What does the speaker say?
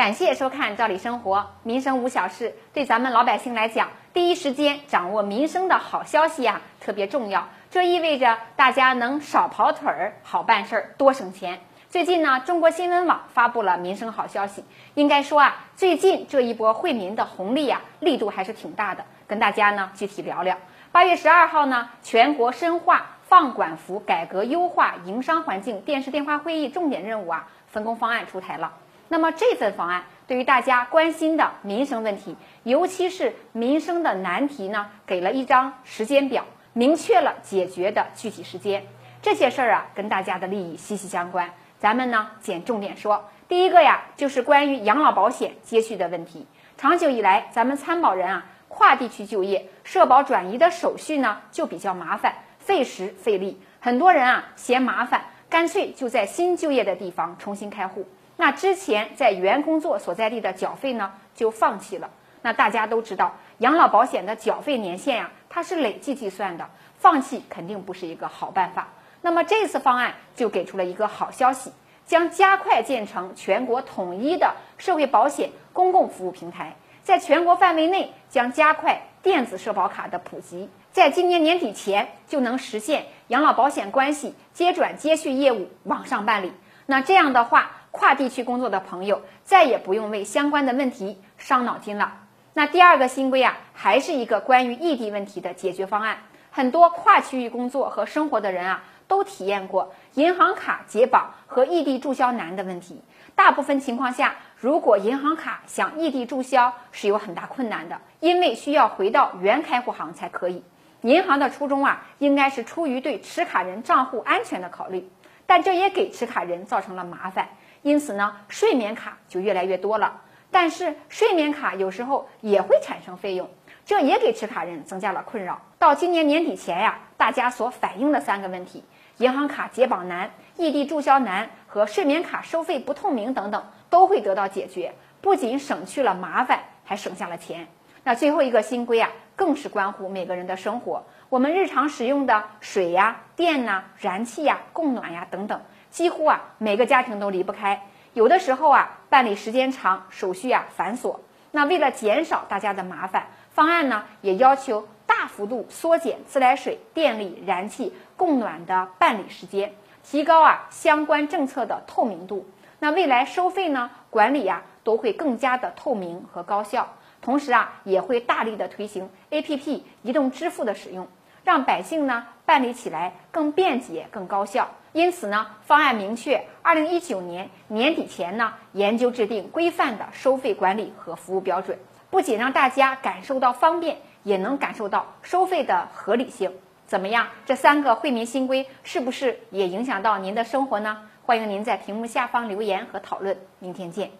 感谢收看《赵理生活》，民生无小事，对咱们老百姓来讲，第一时间掌握民生的好消息啊，特别重要。这意味着大家能少跑腿儿，好办事儿，多省钱。最近呢，中国新闻网发布了民生好消息。应该说啊，最近这一波惠民的红利啊，力度还是挺大的。跟大家呢具体聊聊。八月十二号呢，全国深化放管服改革优化营商环境电视电话会议重点任务啊，分工方案出台了。那么这份方案对于大家关心的民生问题，尤其是民生的难题呢，给了一张时间表，明确了解决的具体时间。这些事儿啊，跟大家的利益息息相关。咱们呢，捡重点说。第一个呀，就是关于养老保险接续的问题。长久以来，咱们参保人啊，跨地区就业，社保转移的手续呢，就比较麻烦，费时费力。很多人啊，嫌麻烦，干脆就在新就业的地方重新开户。那之前在原工作所在地的缴费呢，就放弃了。那大家都知道，养老保险的缴费年限呀，它是累计计算的，放弃肯定不是一个好办法。那么这次方案就给出了一个好消息，将加快建成全国统一的社会保险公共服务平台，在全国范围内将加快电子社保卡的普及，在今年年底前就能实现养老保险关系接转接续业务网上办理。那这样的话，跨地区工作的朋友再也不用为相关的问题伤脑筋了。那第二个新规啊，还是一个关于异地问题的解决方案。很多跨区域工作和生活的人啊，都体验过银行卡解绑和异地注销难的问题。大部分情况下，如果银行卡想异地注销是有很大困难的，因为需要回到原开户行才可以。银行的初衷啊，应该是出于对持卡人账户安全的考虑，但这也给持卡人造成了麻烦。因此呢，睡眠卡就越来越多了。但是睡眠卡有时候也会产生费用，这也给持卡人增加了困扰。到今年年底前呀，大家所反映的三个问题：银行卡解绑难、异地注销难和睡眠卡收费不透明等等，都会得到解决。不仅省去了麻烦，还省下了钱。那最后一个新规啊，更是关乎每个人的生活。我们日常使用的水呀、电呐、燃气呀、供暖呀等等。几乎啊，每个家庭都离不开。有的时候啊，办理时间长，手续啊繁琐。那为了减少大家的麻烦，方案呢也要求大幅度缩减自来水、电力、燃气供暖的办理时间，提高啊相关政策的透明度。那未来收费呢管理呀都会更加的透明和高效。同时啊，也会大力的推行 APP 移动支付的使用。让百姓呢办理起来更便捷、更高效。因此呢，方案明确，二零一九年年底前呢，研究制定规范的收费管理和服务标准，不仅让大家感受到方便，也能感受到收费的合理性。怎么样？这三个惠民新规是不是也影响到您的生活呢？欢迎您在屏幕下方留言和讨论。明天见。